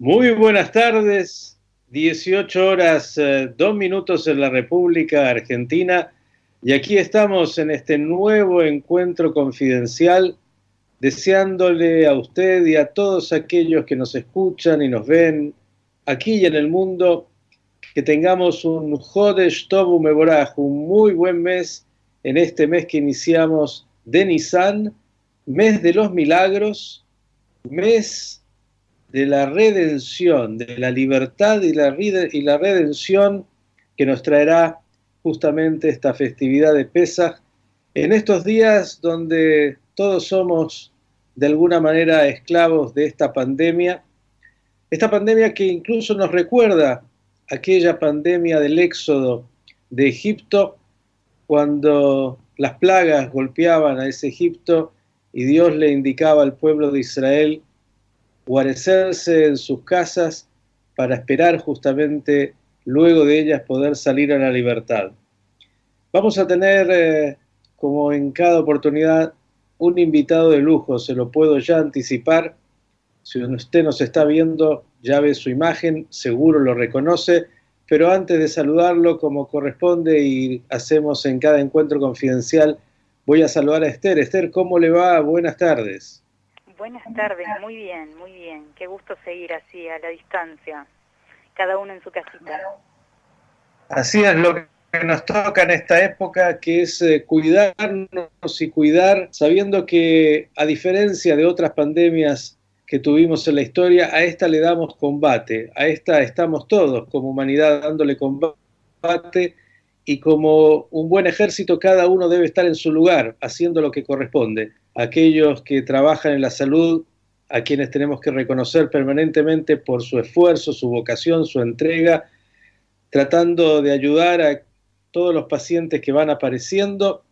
Muy buenas tardes, 18 horas, 2 eh, minutos en la República Argentina. Y aquí estamos en este nuevo encuentro confidencial deseándole a usted y a todos aquellos que nos escuchan y nos ven aquí y en el mundo que tengamos un Jodesh Tobu Meboraj, un muy buen mes en este mes que iniciamos de Nisan, mes de los milagros, mes de la redención, de la libertad y la, y la redención que nos traerá justamente esta festividad de Pesach en estos días donde todos somos de alguna manera esclavos de esta pandemia, esta pandemia que incluso nos recuerda aquella pandemia del éxodo de Egipto, cuando las plagas golpeaban a ese Egipto y Dios le indicaba al pueblo de Israel guarecerse en sus casas para esperar justamente luego de ellas poder salir a la libertad. Vamos a tener, eh, como en cada oportunidad, un invitado de lujo, se lo puedo ya anticipar. Si usted nos está viendo, ya ve su imagen, seguro lo reconoce, pero antes de saludarlo como corresponde y hacemos en cada encuentro confidencial, voy a saludar a Esther. Esther, ¿cómo le va? Buenas tardes. Buenas tardes, muy bien, muy bien. Qué gusto seguir así, a la distancia, cada uno en su casita. Así es lo que nos toca en esta época, que es eh, cuidarnos y cuidar, sabiendo que a diferencia de otras pandemias que tuvimos en la historia, a esta le damos combate, a esta estamos todos como humanidad dándole combate y como un buen ejército cada uno debe estar en su lugar, haciendo lo que corresponde aquellos que trabajan en la salud, a quienes tenemos que reconocer permanentemente por su esfuerzo, su vocación, su entrega, tratando de ayudar a todos los pacientes que van apareciendo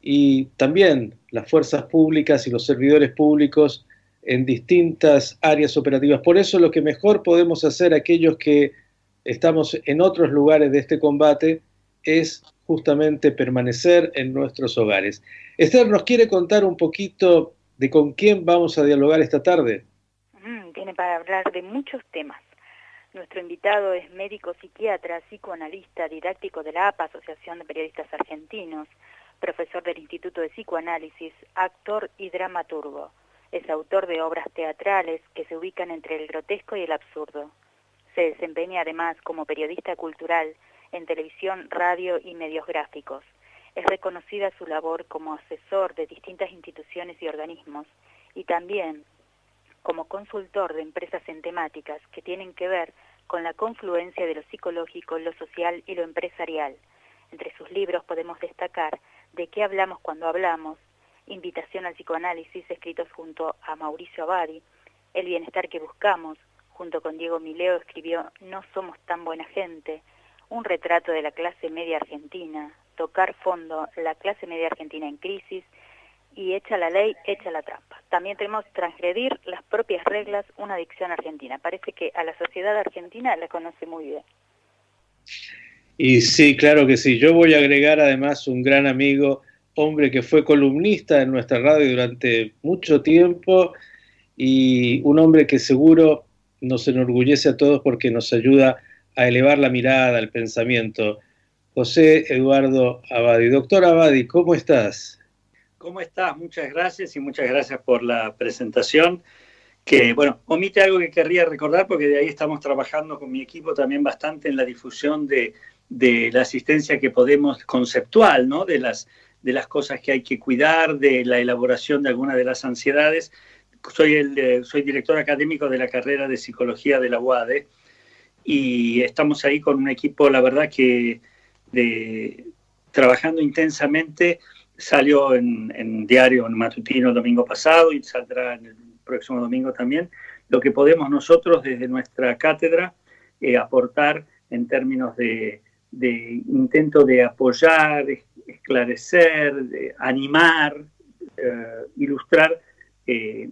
y también las fuerzas públicas y los servidores públicos en distintas áreas operativas. Por eso lo que mejor podemos hacer aquellos que estamos en otros lugares de este combate es justamente permanecer en nuestros hogares. Esther, ¿nos quiere contar un poquito de con quién vamos a dialogar esta tarde? Mm, tiene para hablar de muchos temas. Nuestro invitado es médico psiquiatra, psicoanalista, didáctico de la APA, Asociación de Periodistas Argentinos, profesor del Instituto de Psicoanálisis, actor y dramaturgo. Es autor de obras teatrales que se ubican entre el grotesco y el absurdo. Se desempeña además como periodista cultural en televisión, radio y medios gráficos. Es reconocida su labor como asesor de distintas instituciones y organismos y también como consultor de empresas en temáticas que tienen que ver con la confluencia de lo psicológico, lo social y lo empresarial. Entre sus libros podemos destacar De qué hablamos cuando hablamos, Invitación al psicoanálisis, escritos junto a Mauricio Abadi, El bienestar que buscamos, junto con Diego Mileo escribió No somos tan buena gente, un retrato de la clase media argentina, tocar fondo la clase media argentina en crisis y echa la ley, echa la trampa. También tenemos transgredir las propias reglas, una adicción argentina. Parece que a la sociedad argentina la conoce muy bien. Y sí, claro que sí. Yo voy a agregar además un gran amigo, hombre que fue columnista en nuestra radio durante mucho tiempo y un hombre que seguro nos enorgullece a todos porque nos ayuda a elevar la mirada, el pensamiento. José Eduardo Abadi. Doctor Abadi, ¿cómo estás? ¿Cómo estás? Muchas gracias y muchas gracias por la presentación. Que, bueno, omite algo que querría recordar porque de ahí estamos trabajando con mi equipo también bastante en la difusión de, la asistencia que podemos, conceptual, ¿no? De las, de las cosas que hay que cuidar, de la elaboración de algunas de las ansiedades. Soy, el, eh, soy director académico de la carrera de psicología de la UADE y estamos ahí con un equipo, la verdad que de, trabajando intensamente, salió en, diario, en matutino el domingo pasado y saldrá en el próximo domingo también, lo que podemos nosotros desde nuestra cátedra eh, aportar en términos de, intento de apoyar, esclarecer, de animar, eh, ilustrar eh,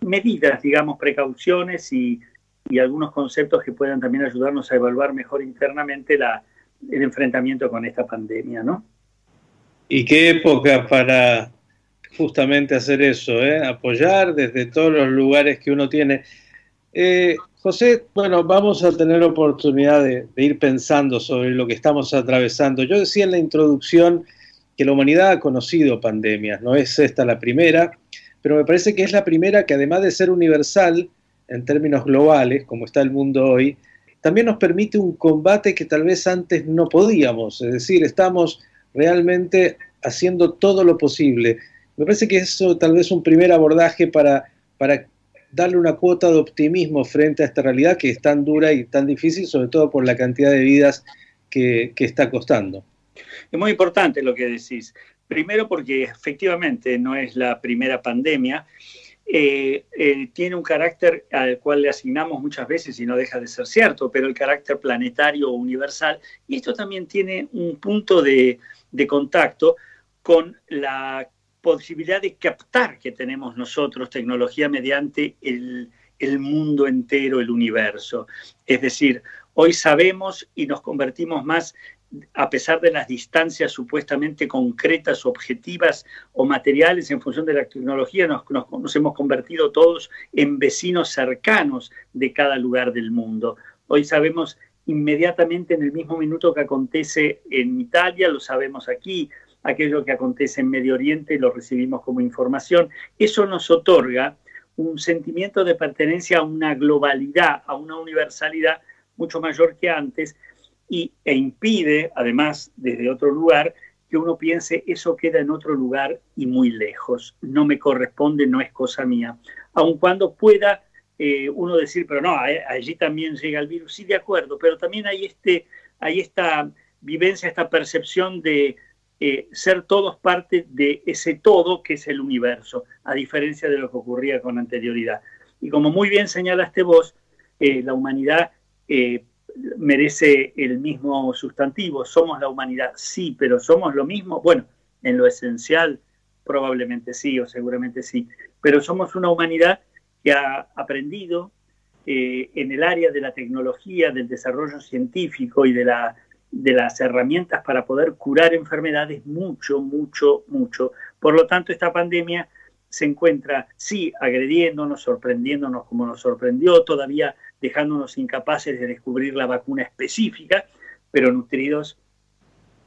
medidas, digamos, precauciones y y algunos conceptos que puedan también ayudarnos a evaluar mejor internamente el enfrentamiento con esta pandemia, ¿no? Y qué época para justamente hacer eso, ¿eh? apoyar desde todos los lugares que uno tiene. Eh, José, bueno, vamos a tener oportunidad de, ir pensando sobre lo que estamos atravesando. Yo decía en la introducción que la humanidad ha conocido pandemias, no es esta la primera, pero me parece que es la primera que además de ser universal en términos globales, como está el mundo hoy, también nos permite un combate que tal vez antes no podíamos, es decir, estamos realmente haciendo todo lo posible. Me parece que eso tal vez un primer abordaje para, para darle una cuota de optimismo frente a esta realidad que es tan dura y tan difícil, sobre todo por la cantidad de vidas que, está costando. Es muy importante lo que decís. Primero porque efectivamente no es la primera pandemia. Eh, eh, tiene un carácter al cual le asignamos muchas veces y no deja de ser cierto, pero el carácter planetario o universal. Y esto también tiene un punto de, de contacto con la posibilidad de captar que tenemos nosotros tecnología mediante el, mundo entero, el universo. Es decir, hoy sabemos y nos convertimos más a pesar de las distancias supuestamente concretas, objetivas o materiales en función de la tecnología, nos, nos, hemos convertido todos en vecinos cercanos de cada lugar del mundo. Hoy sabemos inmediatamente en el mismo minuto que acontece en Italia, lo sabemos aquí, aquello que acontece en Medio Oriente lo recibimos como información. Eso nos otorga un sentimiento de pertenencia a una globalidad, a una universalidad mucho mayor que antes y, e impide, además, desde otro lugar, que uno piense eso queda en otro lugar y muy lejos, no me corresponde, no es cosa mía. Aun cuando pueda eh, uno decir, pero no, allí también llega el virus, sí, de acuerdo, pero también hay, este, hay esta vivencia, esta percepción de, eh, ser todos parte de ese todo que es el universo, a diferencia de lo que ocurría con anterioridad. Y como muy bien señalaste vos, eh, la humanidad merece el mismo sustantivo, somos la humanidad, sí, pero somos lo mismo, bueno, en lo esencial probablemente sí o seguramente sí, pero somos una humanidad que ha aprendido en el área de la tecnología, del desarrollo científico y de las herramientas para poder curar enfermedades mucho, mucho, mucho. Por lo tanto, esta pandemia se encuentra, sí, agrediéndonos, sorprendiéndonos como nos sorprendió, todavía dejándonos incapaces de descubrir la vacuna específica, pero nutridos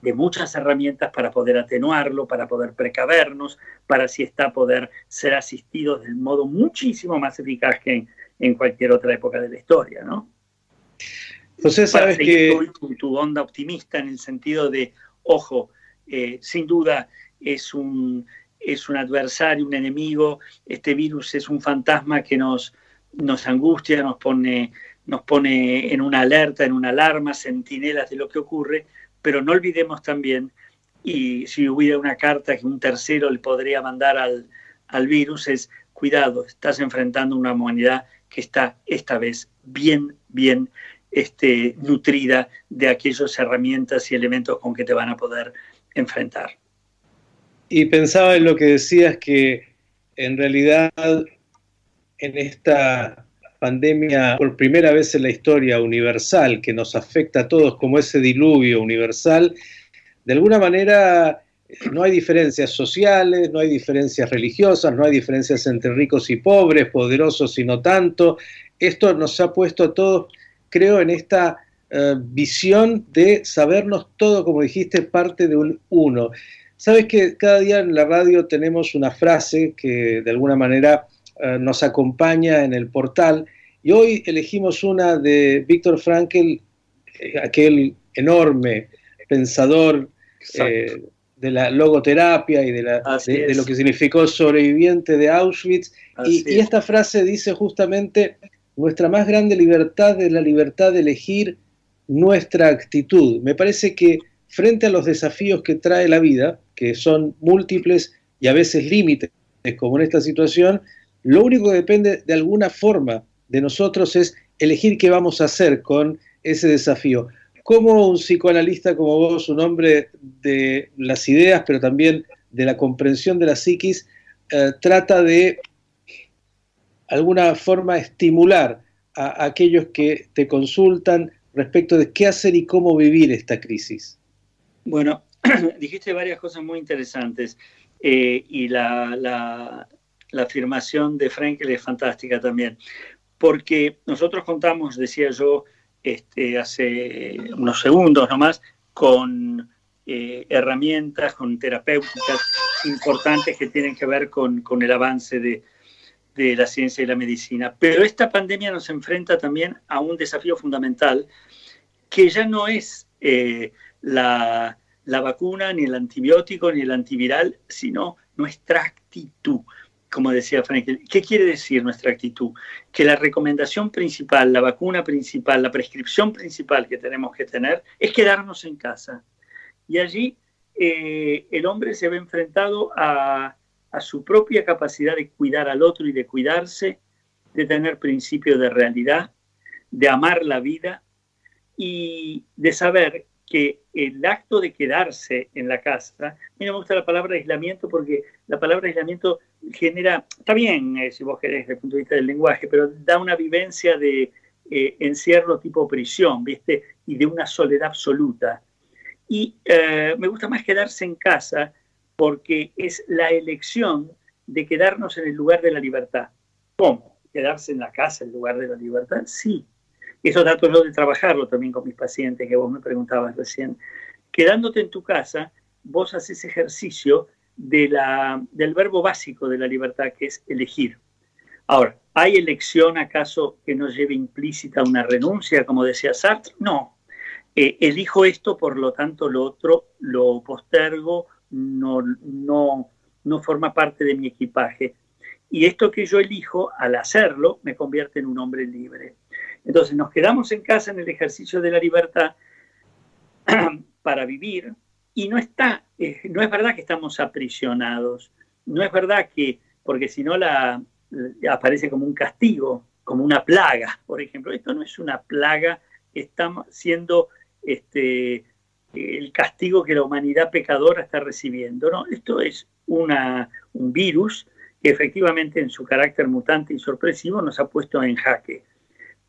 de muchas herramientas para poder atenuarlo, para poder precavernos, para si está poder ser asistidos del modo muchísimo más eficaz que en, en cualquier otra época de la historia, ¿no? Entonces, sabes que... Tu, onda optimista en el sentido de, ojo, eh, sin duda es un, es un adversario, un enemigo, este virus es un fantasma que nos, nos angustia, nos pone, nos pone en una alerta, en una alarma, sentinelas de lo que ocurre, pero no olvidemos también, y si hubiera una carta que un tercero le podría mandar al, al virus, es cuidado, estás enfrentando una humanidad que está esta vez bien, bien este, nutrida de aquellas herramientas y elementos con que te van a poder enfrentar. Y pensaba en lo que decías que en realidad en esta pandemia por primera vez en la historia universal que nos afecta a todos como ese diluvio universal, de alguna manera no hay diferencias sociales, no hay diferencias religiosas, no hay diferencias entre ricos y pobres, poderosos y no tanto. Esto nos ha puesto a todos creo en esta eh, visión de sabernos todo, como dijiste, parte de un uno. Sabes que cada día en la radio tenemos una frase que de alguna manera eh, nos acompaña en el portal y hoy elegimos una de Víctor Frankl, eh, aquel enorme pensador de la logoterapia y de, lo que significó sobreviviente de Auschwitz. y, esta frase dice justamente, nuestra más grande libertad es la libertad de elegir nuestra actitud. Me parece que frente a los desafíos que trae la vida, que son múltiples y a veces límites, como en esta situación, lo único que depende de alguna forma de nosotros es elegir qué vamos a hacer con ese desafío. ¿Cómo un psicoanalista como vos, un hombre de las ideas, pero también de la comprensión de la psiquis, eh, trata de alguna forma estimular a, aquellos que te consultan respecto de qué hacer y cómo vivir esta crisis? Bueno, dijiste varias cosas muy interesantes eh, y la, afirmación de Frankel es fantástica también. porque nosotros contamos, decía yo este, hace unos segundos nomás, con eh, herramientas, con terapéuticas importantes que tienen que ver con, el avance de, la ciencia y la medicina. Pero esta pandemia nos enfrenta también a un desafío fundamental que ya no es eh, la, la, vacuna, ni el antibiótico, ni el antiviral, sino nuestra actitud. Como decía Frank, ¿qué quiere decir nuestra actitud? Que la recomendación principal, la vacuna principal, la prescripción principal que tenemos que tener es quedarnos en casa y allí eh, el hombre se ve enfrentado a, su propia capacidad de cuidar al otro y de cuidarse, de tener principio de realidad, de amar la vida y de saber que el acto de quedarse en la casa, a no me gusta la palabra aislamiento porque la palabra aislamiento genera, está bien eh, si vos querés desde el punto de vista del lenguaje, pero da una vivencia de eh, encierro tipo prisión, ¿viste? Y de una soledad absoluta. Y eh, me gusta más quedarse en casa porque es la elección de quedarnos en el lugar de la libertad. ¿Cómo? ¿Quedarse en la casa en lugar de la libertad? Sí. Eso trato yo de trabajarlo también con mis pacientes, que vos me preguntabas recién. Quedándote en tu casa, vos haces ejercicio de la, del verbo básico de la libertad, que es elegir. Ahora, ¿hay elección acaso que no lleve implícita una renuncia, como decía Sartre? No, eh, elijo esto, por lo tanto lo otro lo postergo, no, no, no forma parte de mi equipaje. Y esto que yo elijo, al hacerlo, me convierte en un hombre libre. Entonces nos quedamos en casa en el ejercicio de la libertad para vivir y no está, no es verdad que estamos aprisionados, no es verdad que, porque si no la, aparece como un castigo, como una plaga, por ejemplo. Esto no es una plaga, estamos siendo este, el castigo que la humanidad pecadora está recibiendo. ¿no? Esto es una, un virus que efectivamente en su carácter mutante y sorpresivo nos ha puesto en jaque.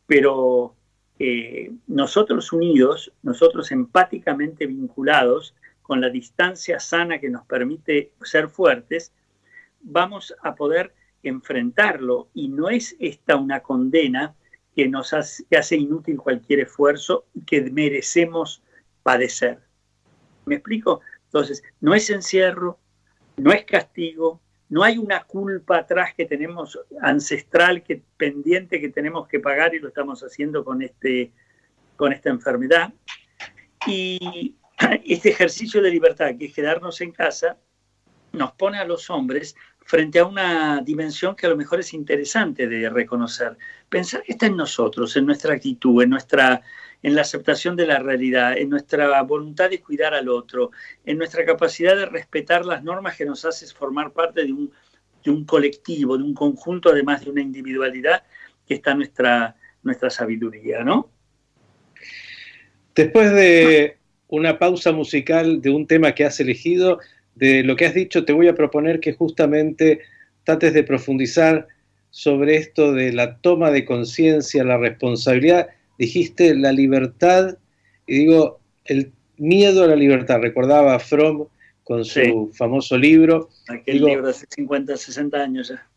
Pero eh, nosotros unidos, nosotros empáticamente vinculados con la distancia sana que nos permite ser fuertes, vamos a poder enfrentarlo y no es esta una condena que nos hace, inútil cualquier esfuerzo que merecemos padecer. ¿Me explico? Entonces, no es encierro, no es castigo, no hay una culpa atrás que tenemos ancestral, que, pendiente que tenemos que pagar y lo estamos haciendo con, este, con esta enfermedad. Y este ejercicio de libertad, que es quedarnos en casa, nos pone a los hombres frente a una dimensión que a lo mejor es interesante de reconocer. Pensar que está en nosotros, en nuestra actitud, en, nuestra, en la aceptación de la realidad, en nuestra voluntad de cuidar al otro, en nuestra capacidad de respetar las normas que nos hace formar parte de un, de un colectivo, de un conjunto, además de una individualidad, que está nuestra, nuestra sabiduría, ¿no? Después de una pausa musical de un tema que has elegido, de lo que has dicho, te voy a proponer que justamente trates de profundizar sobre esto de la toma de conciencia, la responsabilidad. Dijiste la libertad, y digo, el miedo a la libertad. Recordaba a Fromm con su famoso libro. Aquel libro de hace 50, 60 años ya.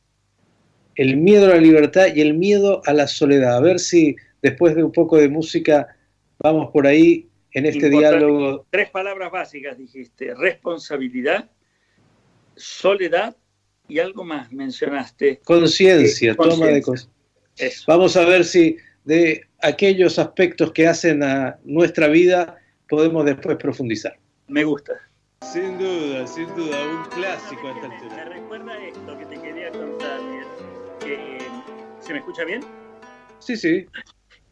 El miedo a la libertad y el miedo a la soledad. A ver si después de un poco de música vamos por ahí en este diálogo. Tres palabras básicas dijiste, responsabilidad, soledad y algo más mencionaste. Conciencia, toma de conciencia. Vamos a ver si de aquellos aspectos que hacen a nuestra vida podemos después profundizar. Me gusta. Sin duda, sin duda, un clásico a esta altura. Me recuerda esto que te quería contar, que, ¿se me escucha bien? Sí, sí.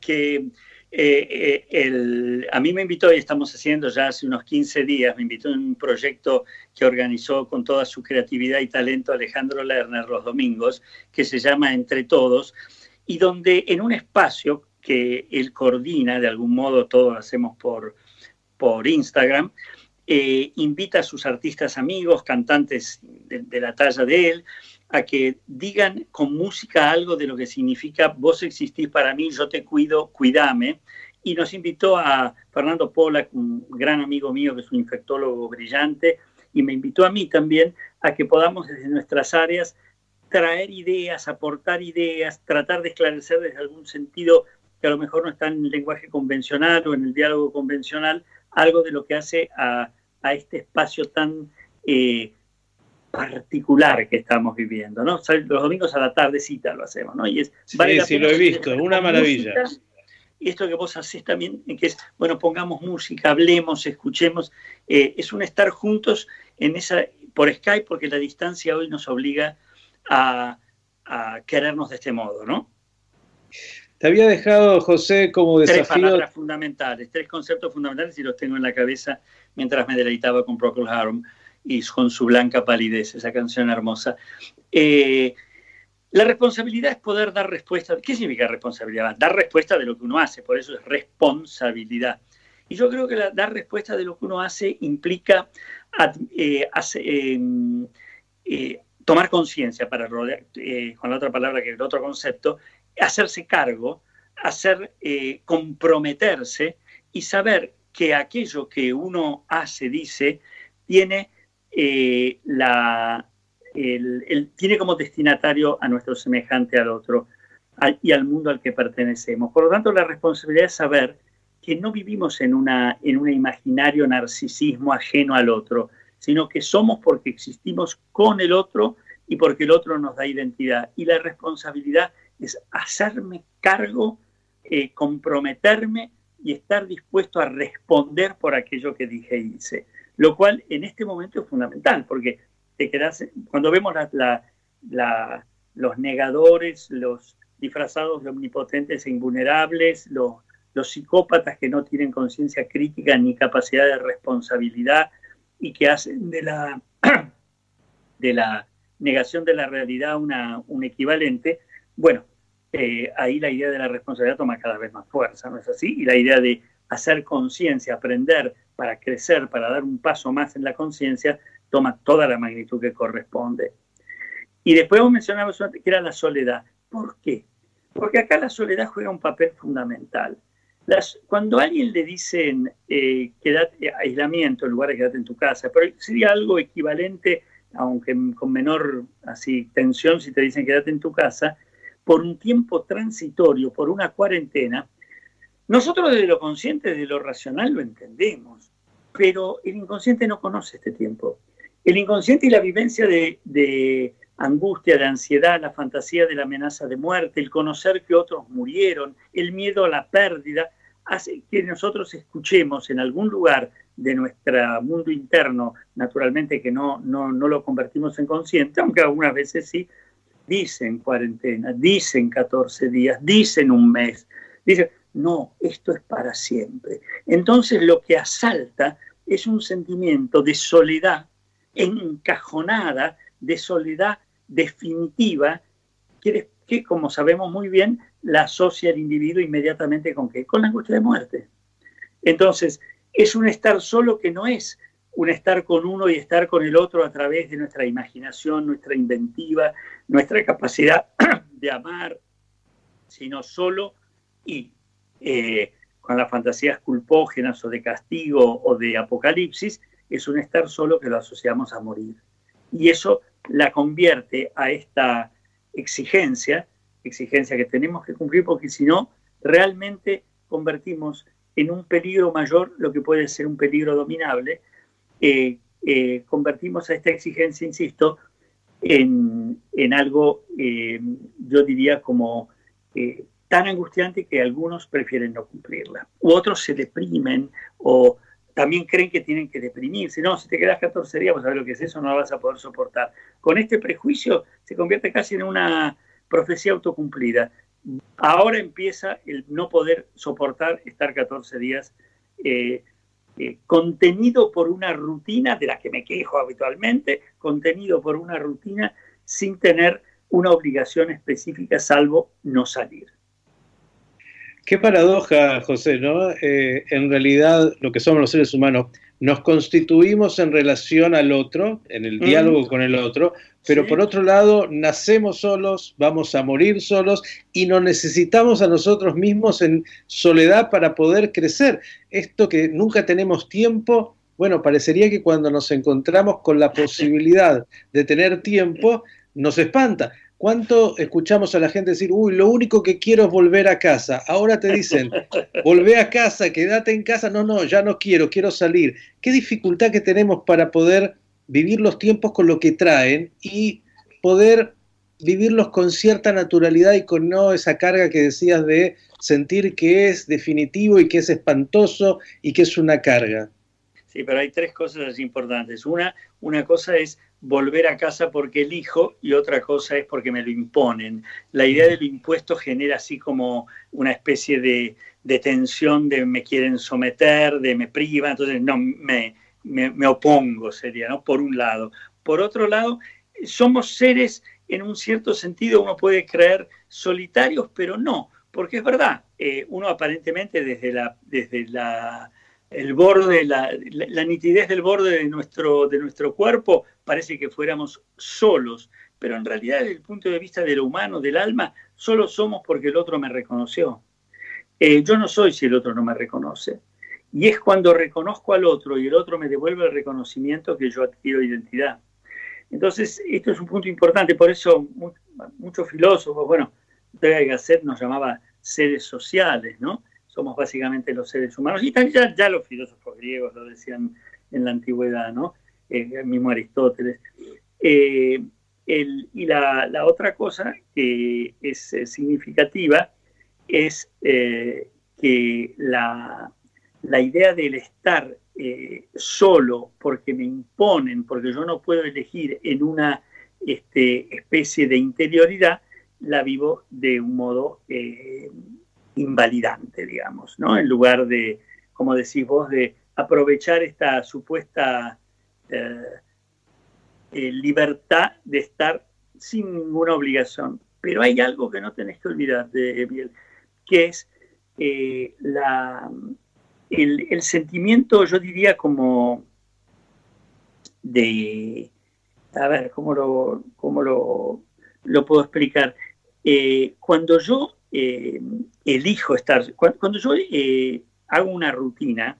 Que eh, eh, a mí me invitó, y estamos haciendo ya hace unos 15 días, me invitó en un proyecto que organizó con toda su creatividad y talento Alejandro Lerner los domingos, que se llama Entre Todos, y donde en un espacio que él coordina, de algún modo todos lo hacemos por, por Instagram, eh, invita a sus artistas amigos, cantantes de la talla de él, a que digan con música algo de lo que significa vos existís para mí, yo te cuido, cuídame. Y nos invitó a Fernando Pola, un gran amigo mío que es un infectólogo brillante, y me invitó a mí también a que podamos desde nuestras áreas traer ideas, aportar ideas, tratar de esclarecer desde algún sentido que a lo mejor no está en el lenguaje convencional o en el diálogo convencional, algo de lo que hace a, este espacio tan eh, particular que estamos viviendo, ¿no? los domingos a la tardecita lo hacemos, ¿no? Y es, sí, sí, lo he visto, una maravilla. y esto que vos hacés también, que es, bueno, pongamos música, hablemos, escuchemos, eh, es un estar juntos en esa, por Skype, porque la distancia hoy nos obliga a, a querernos de este modo, ¿no? Te había dejado, José, como desafío... Tres palabras fundamentales, tres conceptos fundamentales y los tengo en la cabeza mientras me deleitaba con Procol Harum y con su blanca palidez, esa canción hermosa. Eh, la responsabilidad es poder dar respuesta. ¿Qué significa responsabilidad? Dar respuesta de lo que uno hace, por eso es responsabilidad. Y yo creo que dar respuesta de lo que uno hace implica eh, em, eh, tomar conciencia, para con la otra palabra que el otro concepto, hacerse cargo, hacer, comprometerse y saber que aquello que uno hace, dice, tiene, eh, el, tiene como destinatario a nuestro semejante al otro y al mundo al que pertenecemos. Por lo tanto, la responsabilidad es saber que no vivimos en, una, en un imaginario narcisismo ajeno al otro, sino que somos porque existimos con el otro y porque el otro nos da identidad. Y la responsabilidad es hacerme cargo, eh, comprometerme y estar dispuesto a responder por aquello que dije y hice. Lo cual en este momento es fundamental, porque te quedas, cuando vemos los negadores, los disfrazados de omnipotentes e invulnerables, los, psicópatas que no tienen conciencia crítica ni capacidad de responsabilidad y que hacen de la, de la negación de la realidad una, un equivalente, bueno, eh, ahí la idea de la responsabilidad toma cada vez más fuerza, ¿no es así? Y la idea de hacer conciencia, aprender para crecer, para dar un paso más en la conciencia, toma toda la magnitud que corresponde. Y después vos mencionabas que era la soledad. ¿Por qué? Porque acá la soledad juega un papel fundamental. cuando a alguien le dicen eh, aislamiento en lugar de quedarte en tu casa, pero sería algo equivalente, aunque con menor así tensión, si te dicen quédate en tu casa, por un tiempo transitorio, por una cuarentena, nosotros desde lo consciente, desde lo racional lo entendemos, pero el inconsciente no conoce este tiempo. El inconsciente y la vivencia de, angustia, de ansiedad, la fantasía de la amenaza de muerte, el conocer que otros murieron, el miedo a la pérdida, hace que nosotros escuchemos en algún lugar de nuestro mundo interno, naturalmente que no, no, no lo convertimos en consciente, aunque algunas veces sí, dicen cuarentena, dicen 14 días, dicen un mes, dicen, no, esto es para siempre. Entonces lo que asalta es un sentimiento de soledad encajonada, de soledad definitiva, que, que como sabemos muy bien, la asocia el individuo inmediatamente con qué? Con la angustia de muerte. Entonces, es un estar solo que no es un estar con uno y estar con el otro a través de nuestra imaginación, nuestra inventiva, nuestra capacidad de amar, sino solo y eh, con las fantasías culpógenas o de castigo o de apocalipsis, es un estar solo que lo asociamos a morir. Y eso la convierte a esta exigencia, exigencia que tenemos que cumplir porque si no, realmente convertimos en un peligro mayor lo que puede ser un peligro dominable eh, eh, convertimos a esta exigencia, insisto, en, algo, eh, yo diría, como tan angustiante que algunos prefieren no cumplirla. U otros se deprimen o también creen que tienen que deprimirse. No, si te quedas 14 días, a ver lo que es eso, no lo vas a poder soportar. Con este prejuicio se convierte casi en una profecía autocumplida. Ahora empieza el no poder soportar estar 14 días eh, contenido por una rutina de la que me quejo habitualmente, contenido por una rutina sin tener una obligación específica salvo no salir. Qué paradoja, José, ¿no? Eh, en realidad, lo que somos los seres humanos, nos constituimos en relación al otro, en el diálogo con el otro, pero por otro lado, nacemos solos, vamos a morir solos y nos necesitamos a nosotros mismos en soledad para poder crecer. Esto que nunca tenemos tiempo, bueno, parecería que cuando nos encontramos con la posibilidad de tener tiempo, nos espanta. ¿Cuánto escuchamos a la gente decir, uy, lo único que quiero es volver a casa? Ahora te dicen, volvé a casa, quédate en casa. No, no, ya no quiero, quiero salir. Qué dificultad que tenemos para poder vivir los tiempos con lo que traen y poder vivirlos con cierta naturalidad y con no esa carga que decías de sentir que es definitivo y que es espantoso y que es una carga. Sí, pero hay tres cosas importantes. Una, una cosa es volver a casa porque elijo y otra cosa es porque me lo imponen. La idea del impuesto genera así como una especie de, tensión de me quieren someter, de me priva, entonces no, me, me, opongo sería, ¿no? Por un lado. Por otro lado, somos seres, en un cierto sentido, uno puede creer solitarios, pero no, porque es verdad, eh, uno aparentemente desde la... Desde la el borde, la, nitidez del borde de nuestro, de nuestro cuerpo parece que fuéramos solos, pero en realidad desde el punto de vista de lo humano, del alma, solo somos porque el otro me reconoció. Eh, yo no soy si el otro no me reconoce. Y es cuando reconozco al otro y el otro me devuelve el reconocimiento que yo adquiero identidad. Entonces, esto es un punto importante, por eso muchos filósofos, bueno, Gasset nos llamaba seres sociales, ¿no? Somos básicamente los seres humanos. Y ya, ya los filósofos griegos lo decían en la antigüedad, ¿no? Eh, el mismo Aristóteles. Eh, y la, otra cosa que es eh, significativa es que la, idea del estar solo porque me imponen, porque yo no puedo elegir en una este, especie de interioridad, la vivo de un modo invalidante, digamos, ¿no? En lugar de, como decís vos, de aprovechar esta supuesta eh, eh, libertad de estar sin ninguna obligación. Pero hay algo que no tenés que olvidar que es eh, la, el, sentimiento, yo diría, como de, a ver, ¿cómo lo, cómo lo, lo puedo explicar? cuando yo elijo estar, cuando yo hago una rutina,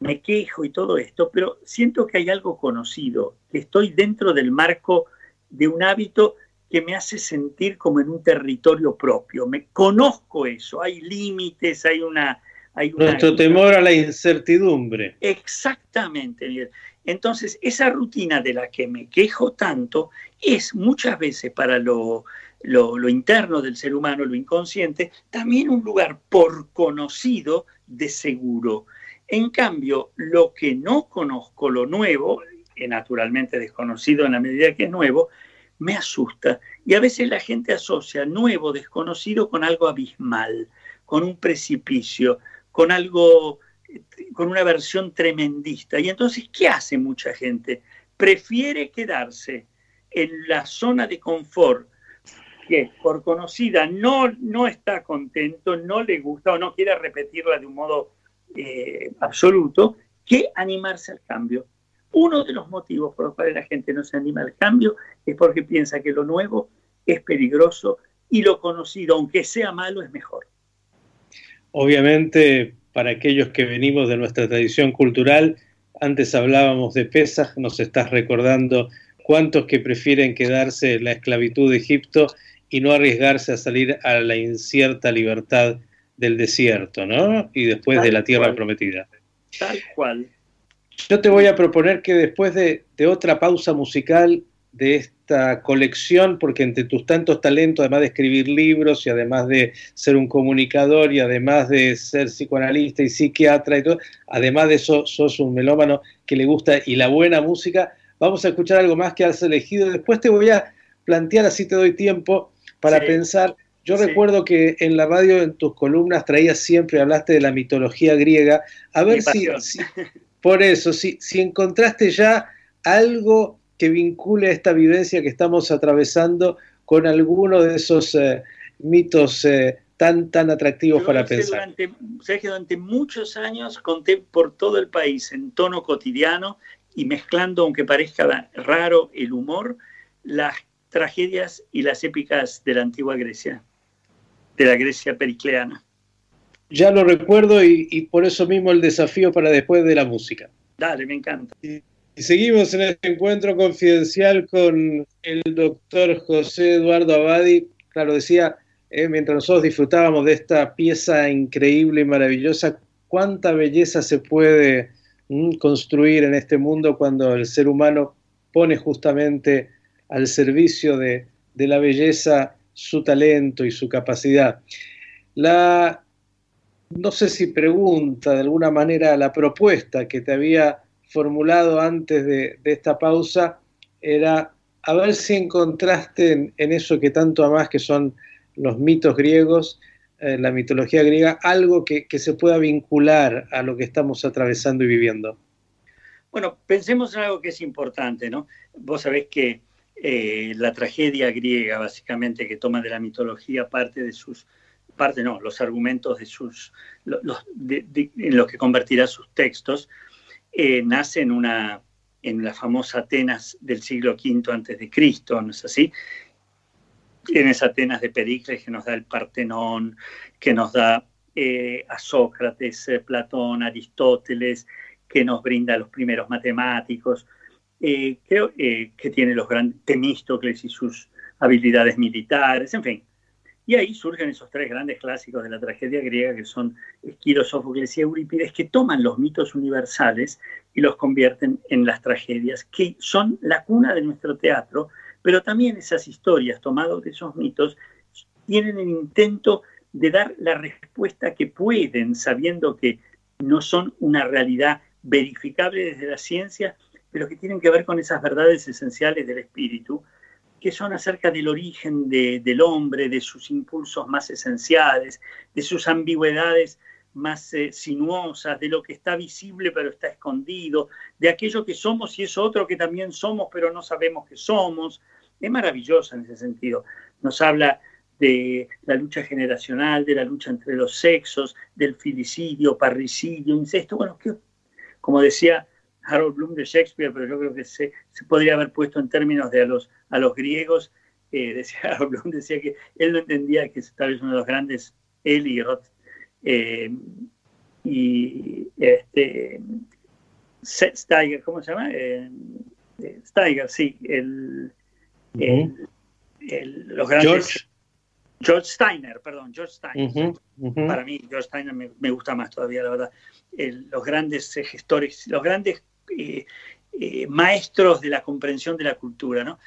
me quejo y todo esto, pero siento que hay algo conocido, que estoy dentro del marco de un hábito que me hace sentir como en un territorio propio. Me conozco eso, hay límites, hay una... Hay Nuestro temor a la incertidumbre. Exactamente, Miguel. Entonces, esa rutina de la que me quejo tanto es muchas veces para lo, lo, lo, interno del ser humano, lo inconsciente, también un lugar por conocido de seguro. En cambio, lo que no conozco, lo nuevo, naturalmente desconocido en la medida que es nuevo, me asusta. Y a veces la gente asocia nuevo, desconocido con algo abismal, con un precipicio, con algo, con una versión tremendista. Y entonces, ¿qué hace mucha gente? Prefiere quedarse en la zona de confort que por conocida no, no está contento, no le gusta o no quiere repetirla de un modo eh, absoluto que animarse al cambio. Uno de los motivos por los cuales la gente no se anima al cambio es porque piensa que lo nuevo es peligroso y lo conocido, aunque sea malo, es mejor. Obviamente, para aquellos que venimos de nuestra tradición cultural, antes hablábamos de Pesaj, nos estás recordando cuántos que prefieren quedarse en la esclavitud de Egipto y no arriesgarse a salir a la incierta libertad del desierto, ¿no? Y después de la tierra prometida. Tal cual. Yo te voy a proponer que después de, otra pausa musical de esta colección, porque entre tus tantos talentos, además de escribir libros y además de ser un comunicador y además de ser psicoanalista y psiquiatra y todo, además de eso sos un melómano que le gusta y la buena música, vamos a escuchar algo más que has elegido. Después te voy a plantear, así te doy tiempo para pensar yo recuerdo que en la radio, en tus columnas, traías siempre, hablaste de la mitología griega. A ver si, por eso, si, si encontraste ya algo que vincule esta vivencia que estamos atravesando con alguno de esos eh, mitos eh, tan, tan atractivos para pensar. Durante, que durante muchos años conté por todo el país en tono cotidiano y mezclando, aunque parezca raro, el humor, las tragedias y las épicas de la antigua Grecia de la Grecia pericleana. Ya lo recuerdo y, por eso mismo el desafío para después de la música. Dale, me encanta. seguimos en este encuentro confidencial con el doctor José Eduardo Abadi. Claro, decía, eh, mientras nosotros disfrutábamos de esta pieza increíble y maravillosa, cuánta belleza se puede mm, construir en este mundo cuando el ser humano pone justamente al servicio de, de la belleza su talento y su capacidad. La, no sé si pregunta de alguna manera la propuesta que te había formulado antes de, esta pausa era a ver si encontraste en, eso que tanto amás, que son los mitos griegos, eh, la mitología griega, algo que, se pueda vincular a lo que estamos atravesando y viviendo. Bueno, pensemos en algo que es importante, ¿no? Vos sabés que eh, la tragedia griega, básicamente, que toma de la mitología parte de sus, parte no, los argumentos de sus, en lo que convertirá sus textos, eh, nace en, una, en la famosa Atenas del siglo V antes de Cristo, ¿no es así? En esa Atenas de Pericles que nos da el Partenón, que nos da eh, a Sócrates, Platón, Aristóteles, que nos brinda los primeros matemáticos, creo que tiene los grandes Temístocles y sus habilidades militares, en fin, y ahí surgen esos tres grandes clásicos de la tragedia griega que son Esquilo, Sófocles y Eurípides, que toman los mitos universales y los convierten en las tragedias, que son la cuna de nuestro teatro, pero también esas historias tomadas de esos mitos tienen el intento de dar la respuesta que pueden, sabiendo que no son una realidad verificable desde la ciencia, pero que tienen que ver con esas verdades esenciales del espíritu, que son acerca del origen del hombre, de sus impulsos más esenciales, de sus ambigüedades más eh, sinuosas, de lo que está visible pero está escondido, de aquello que somos y es otro que también somos pero no sabemos que somos. Es maravillosa en ese sentido. Nos habla de la lucha generacional, de la lucha entre los sexos, del filicidio, parricidio, incesto. Bueno, que, como decía Harold Bloom de Shakespeare, pero yo creo que se, podría haber puesto en términos de a los, a los griegos. Eh, decía Harold Bloom decía que él no entendía que tal vez uno de los grandes, él y Roth, eh, y este, Steiger, ¿cómo se llama? Eh, Steiger, sí, el, los grandes... George. Steiner, perdón, George Steiner. Para mí, George Steiner me, gusta más todavía, la verdad. los grandes gestores, los grandes eh, eh, maestros de la comprensión de la cultura. ¿no?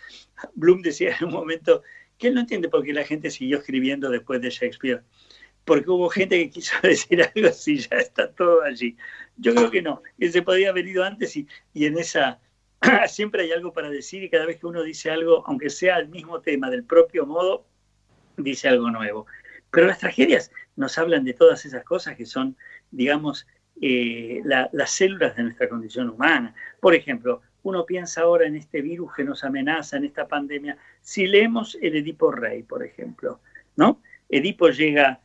Bloom decía en un momento que él no entiende por qué la gente siguió escribiendo después de Shakespeare, porque hubo gente que quiso decir algo así, ya está todo allí. Yo creo que no, él se podía haber ido antes y, y en esa... siempre hay algo para decir y cada vez que uno dice algo, aunque sea el mismo tema, del propio modo, dice algo nuevo. Pero las tragedias nos hablan de todas esas cosas que son, digamos, eh, las células de nuestra condición humana. Por ejemplo, uno piensa ahora en este virus que nos amenaza, en esta pandemia. Si leemos el Edipo Rey, por ejemplo, ¿no? Edipo llega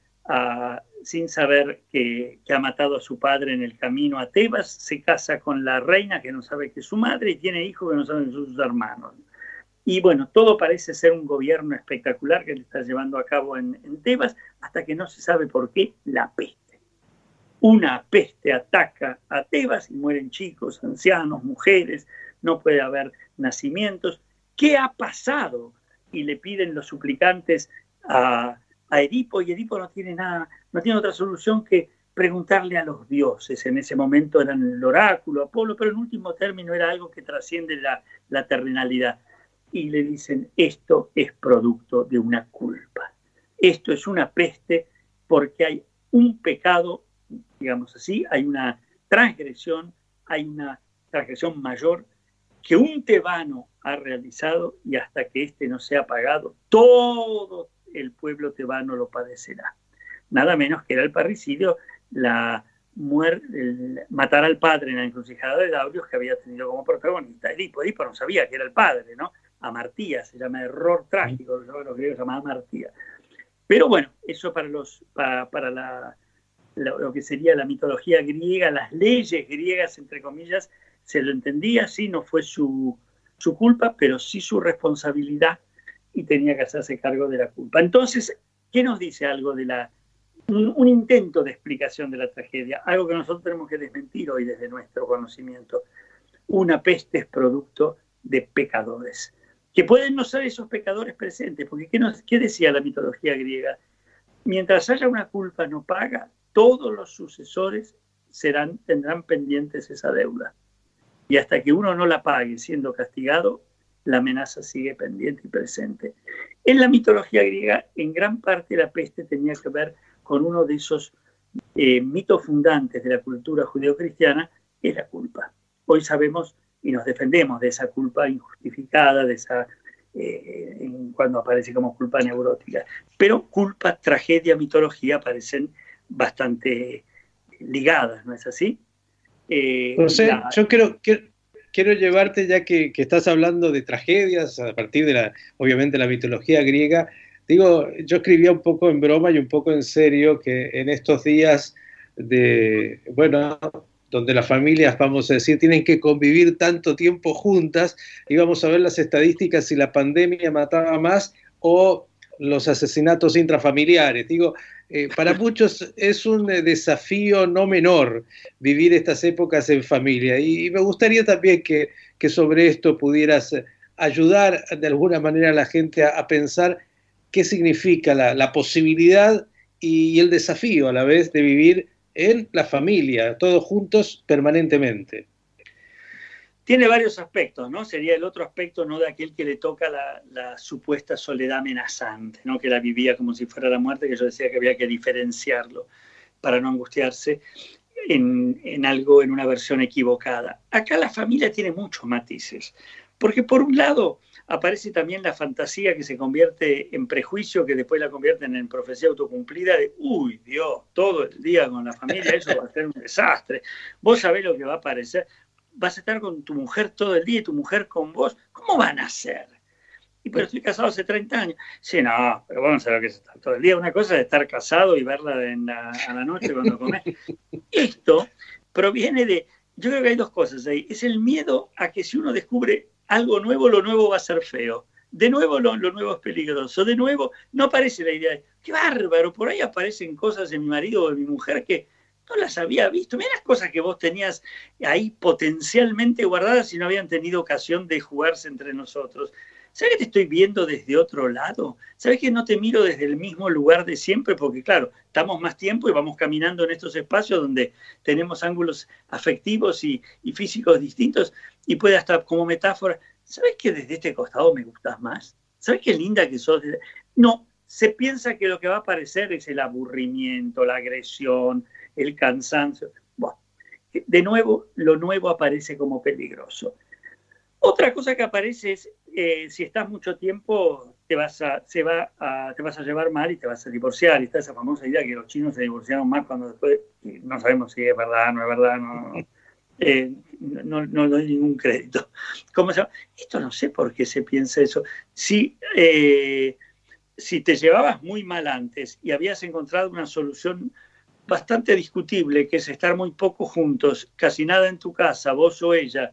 sin saber que, ha matado a su padre en el camino a Tebas, se casa con la reina que no sabe que es su madre y tiene hijos que no saben sus hermanos. Y bueno, todo parece ser un gobierno espectacular que le está llevando a cabo en, en Tebas hasta que no se sabe por qué la peste una peste ataca a Tebas y mueren chicos, ancianos, mujeres, no puede haber nacimientos. ¿Qué ha pasado? Y le piden los suplicantes a, Edipo y Edipo no tiene nada, no tiene otra solución que preguntarle a los dioses. En ese momento eran el oráculo, Apolo, pero en último término era algo que trasciende la, la terrenalidad. Y le dicen, esto es producto de una culpa. Esto es una peste porque hay un pecado digamos así, hay una transgresión, hay una transgresión mayor que un tebano ha realizado y hasta que éste no sea pagado, todo el pueblo tebano lo padecerá. Nada menos que era el parricidio, la muerte, matar al padre en la encrucijada de Daulios que había tenido como protagonista Edipo. Edipo no sabía que era el padre, ¿no? Amartía, se llama error trágico, los griegos llamaban Amartía. Pero bueno, eso para, los, para la lo, que sería la mitología griega, las leyes griegas, entre comillas, se lo entendía, sí, no fue su, culpa, pero sí su responsabilidad y tenía que hacerse cargo de la culpa. Entonces, ¿qué nos dice algo de la... Un, intento de explicación de la tragedia, algo que nosotros tenemos que desmentir hoy desde nuestro conocimiento. una peste es producto de pecadores, que pueden no ser esos pecadores presentes, porque ¿qué, qué decía la mitología griega? Mientras haya una culpa no paga, todos los sucesores tendrán pendientes esa deuda. Y hasta que uno no la pague siendo castigado, la amenaza sigue pendiente y presente. En la mitología griega, en gran parte la peste tenía que ver con uno de esos eh, mitos fundantes de la cultura judeocristiana, que es la culpa. Hoy sabemos y nos defendemos de esa culpa injustificada, de esa eh, cuando aparece como culpa neurótica. Pero culpa, tragedia, mitología aparecen bastante ligadas, ¿no es así? Eh, yo creo que quiero llevarte, ya que, estás hablando de tragedias a partir de la, obviamente, la mitología griega. Digo, yo escribía un poco en broma y un poco en serio que en estos días de, bueno, donde las familias, vamos a decir, tienen que convivir tanto tiempo juntas, íbamos a ver las estadísticas si la pandemia mataba más o los asesinatos intrafamiliares. Digo, eh, para muchos es un eh, desafío no menor vivir estas épocas en familia. Y, me gustaría también que, sobre esto pudieras ayudar de alguna manera a la gente a, pensar qué significa la, posibilidad y, el desafío a la vez de vivir en la familia, todos juntos permanentemente tiene varios aspectos, ¿no? Sería el otro aspecto, ¿no? De aquel que le toca la, supuesta soledad amenazante, ¿no? Que la vivía como si fuera la muerte, que yo decía que había que diferenciarlo para no angustiarse en, algo, en una versión equivocada. Acá la familia tiene muchos matices, porque por un lado aparece también la fantasía que se convierte en prejuicio, que después la convierten en profecía autocumplida de, uy, Dios, todo el día con la familia, eso va a ser un desastre. Vos sabés lo que va a aparecer vas a estar con tu mujer todo el día y tu mujer con vos, ¿cómo van a ser? Y pero estoy casado hace 30 años. Sí, no, pero vamos a ver que es estar todo el día. Una cosa es estar casado y verla a la noche cuando comes. Esto proviene de, yo creo que hay dos cosas ahí. Es el miedo a que si uno descubre algo nuevo, lo nuevo va a ser feo. De nuevo lo, lo, nuevo es peligroso. De nuevo no aparece la idea de, qué bárbaro, por ahí aparecen cosas de mi marido o de mi mujer que no las había visto. Mira las cosas que vos tenías ahí potencialmente guardadas y no habían tenido ocasión de jugarse entre nosotros. ¿Sabes que te estoy viendo desde otro lado? ¿Sabes que no te miro desde el mismo lugar de siempre? Porque claro, estamos más tiempo y vamos caminando en estos espacios donde tenemos ángulos afectivos y, físicos distintos y puede hasta como metáfora, ¿sabes que desde este costado me gustas más? ¿Sabes qué linda que sos? No, se piensa que lo que va a aparecer es el aburrimiento, la agresión, el cansancio. Bueno, de nuevo, lo nuevo aparece como peligroso. Otra cosa que aparece es, eh, si estás mucho tiempo, te vas, a, se va te vas a llevar mal y te vas a divorciar. Y está esa famosa idea que los chinos se divorciaron más cuando después, no sabemos si es verdad, no es verdad, no, eh, no, no, doy ningún crédito. ¿Cómo se Esto no sé por qué se piensa eso. Si, eh, si te llevabas muy mal antes y habías encontrado una solución bastante discutible, que es estar muy poco juntos, casi nada en tu casa, vos o ella,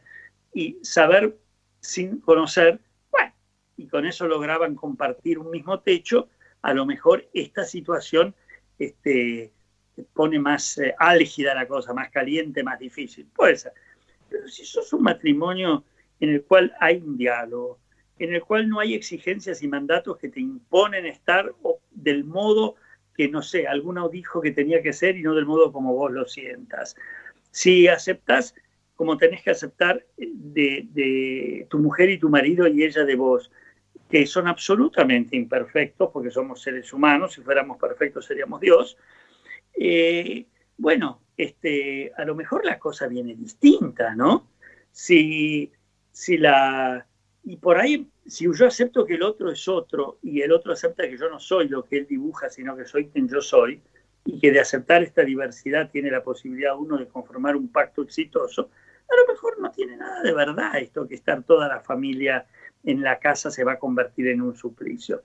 y saber sin conocer, bueno, y con eso lograban compartir un mismo techo, a lo mejor esta situación este, pone más eh, álgida la cosa, más caliente, más difícil. Puede ser. Pero si sos un matrimonio en el cual hay un diálogo, en el cual no hay exigencias y mandatos que te imponen estar del modo que no sé, alguno dijo que tenía que ser y no del modo como vos lo sientas. Si aceptas como tenés que aceptar de, tu mujer y tu marido y ella de vos, que son absolutamente imperfectos porque somos seres humanos, si fuéramos perfectos seríamos Dios, eh, bueno, este, a lo mejor la cosa viene distinta, ¿no? Si, si la... Y por ahí si yo acepto que el otro es otro y el otro acepta que yo no soy lo que él dibuja, sino que soy quien yo soy, y que de aceptar esta diversidad tiene la posibilidad uno de conformar un pacto exitoso, a lo mejor no tiene nada de verdad esto que estar toda la familia en la casa se va a convertir en un suplicio.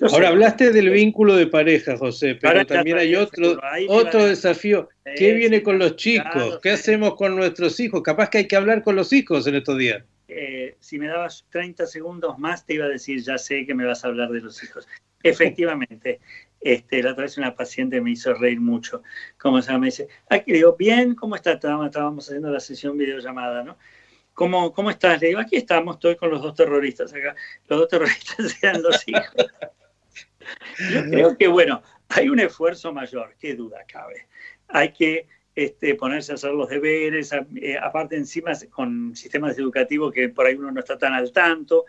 Ahora hablaste del vínculo de pareja, José, pero también hay otro, otro desafío. ¿Qué viene con los chicos? ¿Qué hacemos con nuestros hijos? Capaz que hay que hablar con los hijos en estos días. Eh, si me dabas 30 segundos más, te iba a decir, ya sé que me vas a hablar de los hijos. Efectivamente, este, la otra vez una paciente me hizo reír mucho. ¿Cómo se? Me dice, aquí digo, bien, ¿cómo está? Estábamos haciendo la sesión videollamada, ¿no? ¿cómo, ¿cómo estás? Le digo, aquí estamos, estoy con los dos terroristas acá. Los dos terroristas eran los hijos. Yo creo que, bueno, hay un esfuerzo mayor, qué duda cabe. Hay que este, ponerse a hacer los deberes, eh, aparte encima con sistemas educativos que por ahí uno no está tan al tanto,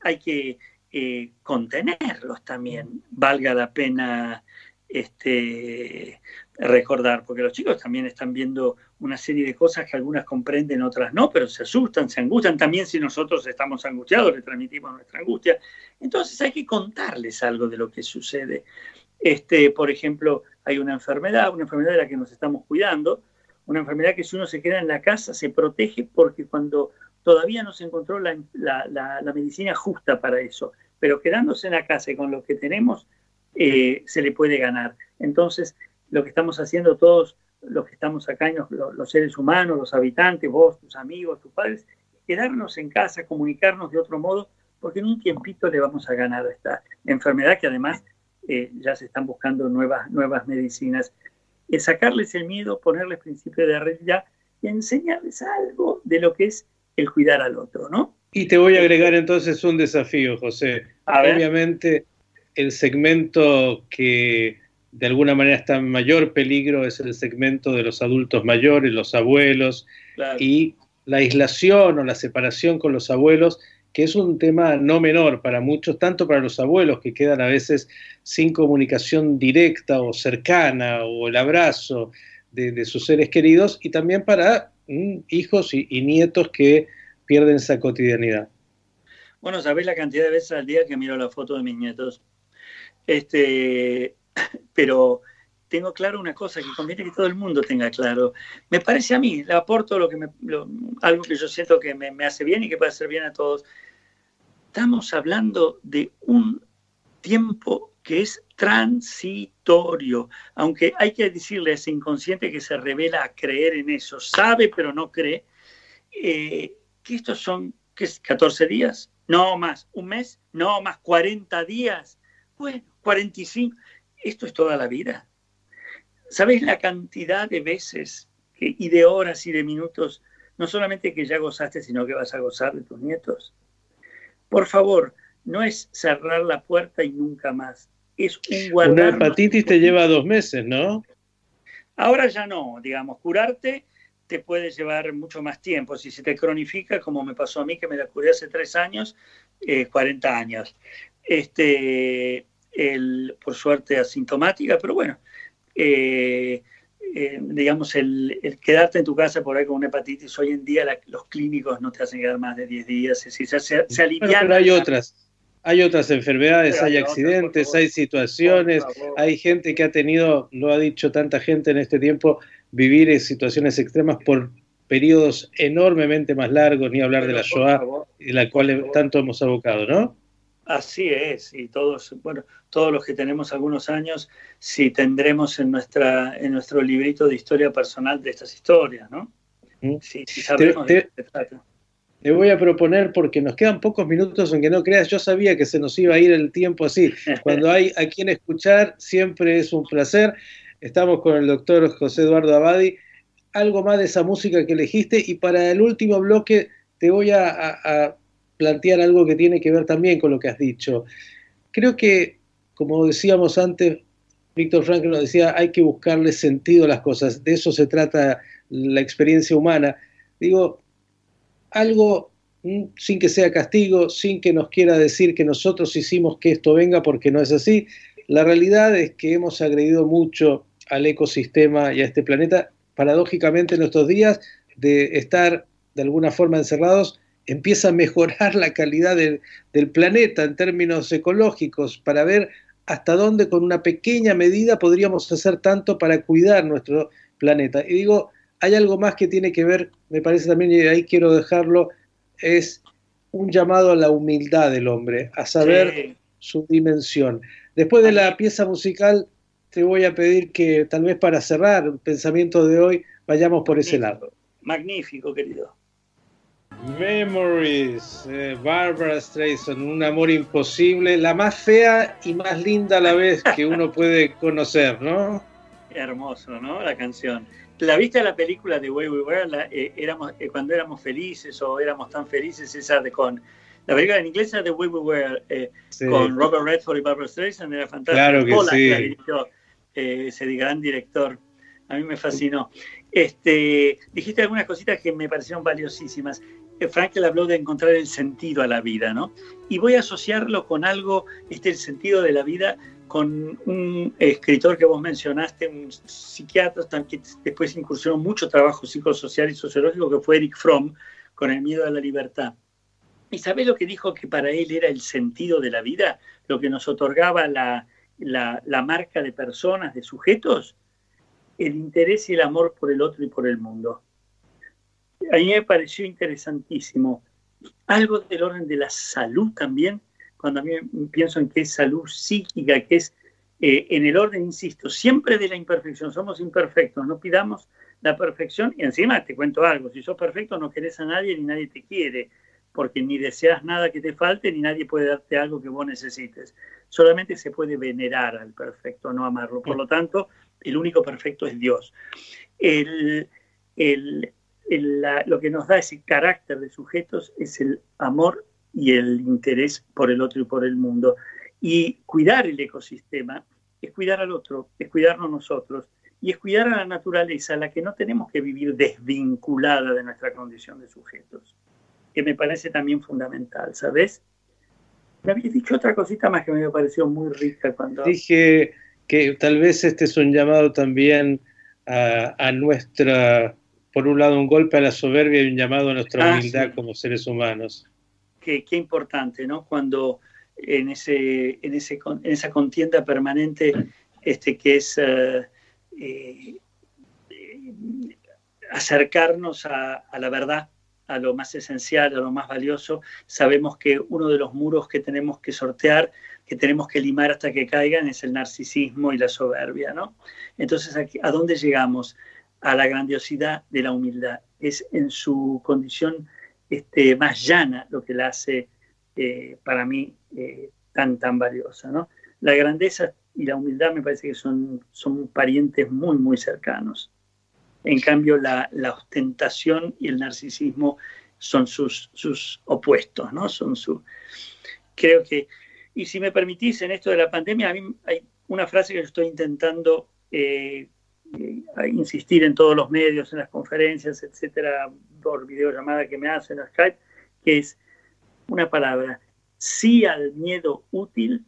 hay que eh, contenerlos también, valga la pena este, recordar, porque los chicos también están viendo una serie de cosas que algunas comprenden, otras no, pero se asustan, se angustian, también si nosotros estamos angustiados, le transmitimos nuestra angustia. Entonces hay que contarles algo de lo que sucede. Este, por ejemplo, hay una enfermedad, una enfermedad de la que nos estamos cuidando, una enfermedad que si uno se queda en la casa se protege porque cuando todavía no se encontró la, medicina justa para eso, pero quedándose en la casa y con lo que tenemos, eh, se le puede ganar. Entonces, lo que estamos haciendo todos los que estamos acá, los, los seres humanos, los habitantes, vos, tus amigos, tus padres, quedarnos en casa, comunicarnos de otro modo, porque en un tiempito le vamos a ganar a esta enfermedad que además eh, ya se están buscando nuevas, nuevas medicinas. Es sacarles el miedo, ponerles principio de realidad y enseñarles algo de lo que es el cuidar al otro, ¿no? Y te voy a agregar entonces un desafío, José. Obviamente, el segmento que de alguna manera está en mayor peligro es el segmento de los adultos mayores, los abuelos, y la aislación o la separación con los abuelos que es un tema no menor para muchos, tanto para los abuelos que quedan a veces sin comunicación directa o cercana o el abrazo de, sus seres queridos, y también para mm, hijos y, nietos que pierden esa cotidianidad. Bueno, ¿sabés la cantidad de veces al día que miro la foto de mis nietos? Este, pero tengo claro una cosa que conviene que todo el mundo tenga claro. Me parece a mí, le aporto lo que me, algo que yo siento que me, me, hace bien y que puede hacer bien a todos. Estamos hablando de un tiempo que es transitorio, aunque hay que decirle a ese inconsciente que se revela a creer en eso, sabe pero no cree, eh, que estos son ¿qué es, 14 días, no más, un mes, no más, 40 días, bueno, 45, esto es toda la vida. ¿Sabéis la cantidad de veces y de horas y de minutos, no solamente que ya gozaste, sino que vas a gozar de tus nietos? Por favor, no es cerrar la puerta y nunca más. Es un guardar. Una hepatitis te lleva dos meses, ¿no? Ahora ya no, digamos, curarte te puede llevar mucho más tiempo. Si se te cronifica, como me pasó a mí, que me la curé hace tres años, 40 eh, años. Este, el, por suerte asintomática, pero bueno, eh, eh, digamos, el, quedarte en tu casa por ahí con una hepatitis, hoy en día los clínicos no te hacen quedar más de 10 días, se, se, se alivian. Pero, hay otras, hay otras enfermedades, hay, accidentes, hay situaciones, hay gente que ha tenido, lo ha dicho tanta gente en este tiempo, vivir en situaciones extremas por periodos enormemente más largos, ni hablar de la Shoah, de la cual tanto hemos abocado, ¿no? Así es, y todos, bueno, todos los que tenemos algunos años, si tendremos en, nuestra, en nuestro librito de historia personal de estas historias, ¿no? Mm. Sí, sabemos de qué se trata. Te voy a proponer, porque nos quedan pocos minutos, aunque no creas, yo sabía que se nos iba a ir el tiempo así. Cuando hay a quien escuchar, siempre es un placer. Estamos con el doctor José Eduardo Abadi. Algo más de esa música que elegiste, y para el último bloque te voy a plantear algo que tiene que ver también con lo que has dicho. Creo que, como decíamos antes, Víctor Frank nos decía, hay que buscarle sentido a las cosas, de eso se trata la experiencia humana. Digo, algo mm, sin que sea castigo, sin que nos quiera decir que nosotros hicimos que esto venga porque no es así. La realidad es que hemos agredido mucho al ecosistema y a este planeta, paradójicamente en nuestros días, de estar de alguna forma encerrados, empieza a mejorar la calidad del planeta en términos ecológicos para ver hasta dónde con una pequeña medida podríamos hacer tanto para cuidar nuestro planeta. Y digo, hay algo más que tiene que ver, me parece también, y ahí quiero dejarlo, es un llamado a la humildad del hombre, a saber su dimensión. Después de la pieza musical, te voy a pedir que tal vez para cerrar el pensamiento de hoy, vayamos por ese lado. Magnífico, querido. Memories, eh, Barbara Streisand, un amor imposible, la más fea y más linda a la vez que uno puede conocer, ¿no? Hermoso, ¿no? La canción. ¿La viste la película de Way We Were? Eh, éramos, eh, cuando éramos felices o éramos tan felices, esa de con... La película en inglés era de Way We Were, con Robert Redford y Barbara Streisand, era fantástica. Claro que sí. ese gran director. A mí me fascinó. Este, dijiste algunas cositas que me parecieron valiosísimas. Frankel habló de encontrar el sentido a la vida, ¿no? Y voy a asociarlo con algo, este el sentido de la vida, con un escritor que vos mencionaste, un psiquiatra que después incursionó mucho trabajo psicosocial y sociológico, que fue Eric Fromm, con el miedo a la libertad. ¿Y sabés lo que dijo que para él era el sentido de la vida? Lo que nos otorgaba la, la marca de personas, de sujetos, el interés y el amor por el otro y por el mundo. A mí me pareció interesantísimo. Algo del orden de la salud también, cuando a mí pienso en que es salud psíquica, que es eh, en el orden, insisto, siempre de la imperfección, somos imperfectos, no pidamos la perfección y encima te cuento algo, si sos perfecto no querés a nadie ni nadie te quiere, porque ni deseas nada que te falte ni nadie puede darte algo que vos necesites. Solamente se puede venerar al perfecto, no amarlo. Por lo tanto, el único perfecto es Dios. El, el, lo que nos da ese carácter de sujetos es el amor y el interés por el otro y por el mundo. Y cuidar el ecosistema es cuidar al otro, es cuidarnos nosotros y es cuidar a la naturaleza, a la que no tenemos que vivir desvinculada de nuestra condición de sujetos, que me parece también fundamental, ¿sabes? Me habías dicho otra cosita más que me pareció muy rica cuando... Dije que tal vez este es un llamado también a, a nuestra, por un lado, un golpe a la soberbia y un llamado a nuestra ah, humildad como seres humanos qué, importante, ¿no? Cuando en, ese, en, ese, en esa contienda permanente este, que es eh, eh, acercarnos a, la verdad, a lo más esencial, a lo más valioso, sabemos que uno de los muros que tenemos que sortear, que tenemos que limar hasta que caigan, es el narcisismo y la soberbia, ¿no? Entonces, ¿a dónde llegamos? A la grandiosidad de la humildad. Es en su condición este, más llana lo que la hace eh, para mí eh, tan, tan valiosa. ¿no? La grandeza y la humildad me parece que son, son parientes muy, muy cercanos. En cambio, la, la ostentación y el narcisismo son sus, sus opuestos, ¿no? Son su, creo que, y si me permitís, en esto de la pandemia, a mí hay una frase que yo estoy intentando eh, insistir en todos los medios, en las conferencias, etcétera, por videollamada que me hacen a Skype, que es una palabra, sí al miedo útil,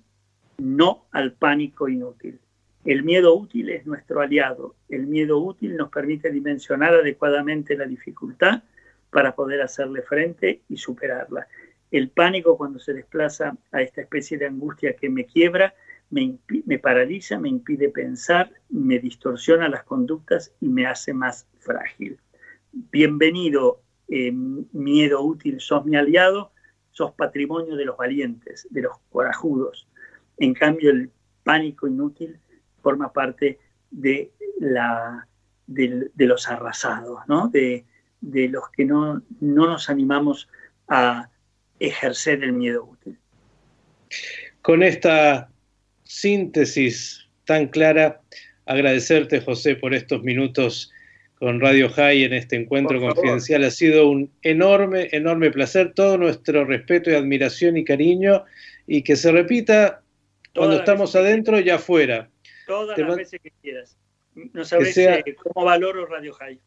no al pánico inútil. El miedo útil es nuestro aliado. El miedo útil nos permite dimensionar adecuadamente la dificultad para poder hacerle frente y superarla. El pánico cuando se desplaza a esta especie de angustia que me quiebra, me, paraliza, me impide pensar, me distorsiona las conductas y me hace más frágil bienvenido, eh, miedo útil, sos mi aliado, sos patrimonio de los valientes, de los corajudos. En cambio, el pánico inútil forma parte de, los arrasados, ¿no? de, los que no nos animamos a ejercer el miedo útil. Con esta síntesis tan clara, agradecerte, José, por estos minutos con Radio High en este encuentro confidencial. Ha sido un enorme, enorme placer. Todo nuestro respeto y admiración y cariño y que se repita cuando estamos adentro y afuera. Todas las veces que quieras. No sabes eh, cómo valoro Radio High.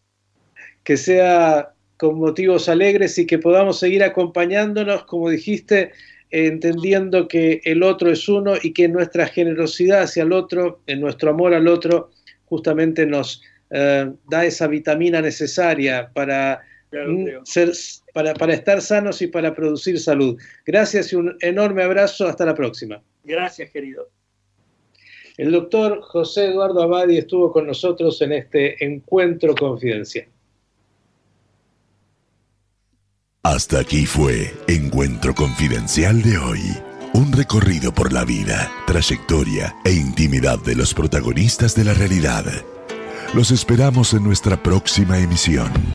Que sea con motivos alegres y que podamos seguir acompañándonos, como dijiste, entendiendo que el otro es uno y que nuestra generosidad hacia el otro, en nuestro amor al otro, justamente nos eh, da esa vitamina necesaria para, ser, para, para estar sanos y para producir salud. Gracias y un enorme abrazo. Hasta la próxima. Gracias, querido. El doctor José Eduardo Abadi estuvo con nosotros en este encuentro confidencial. Hasta aquí fue Encuentro Confidencial de hoy. Un recorrido por la vida, trayectoria e intimidad de los protagonistas de la realidad los esperamos en nuestra próxima emisión.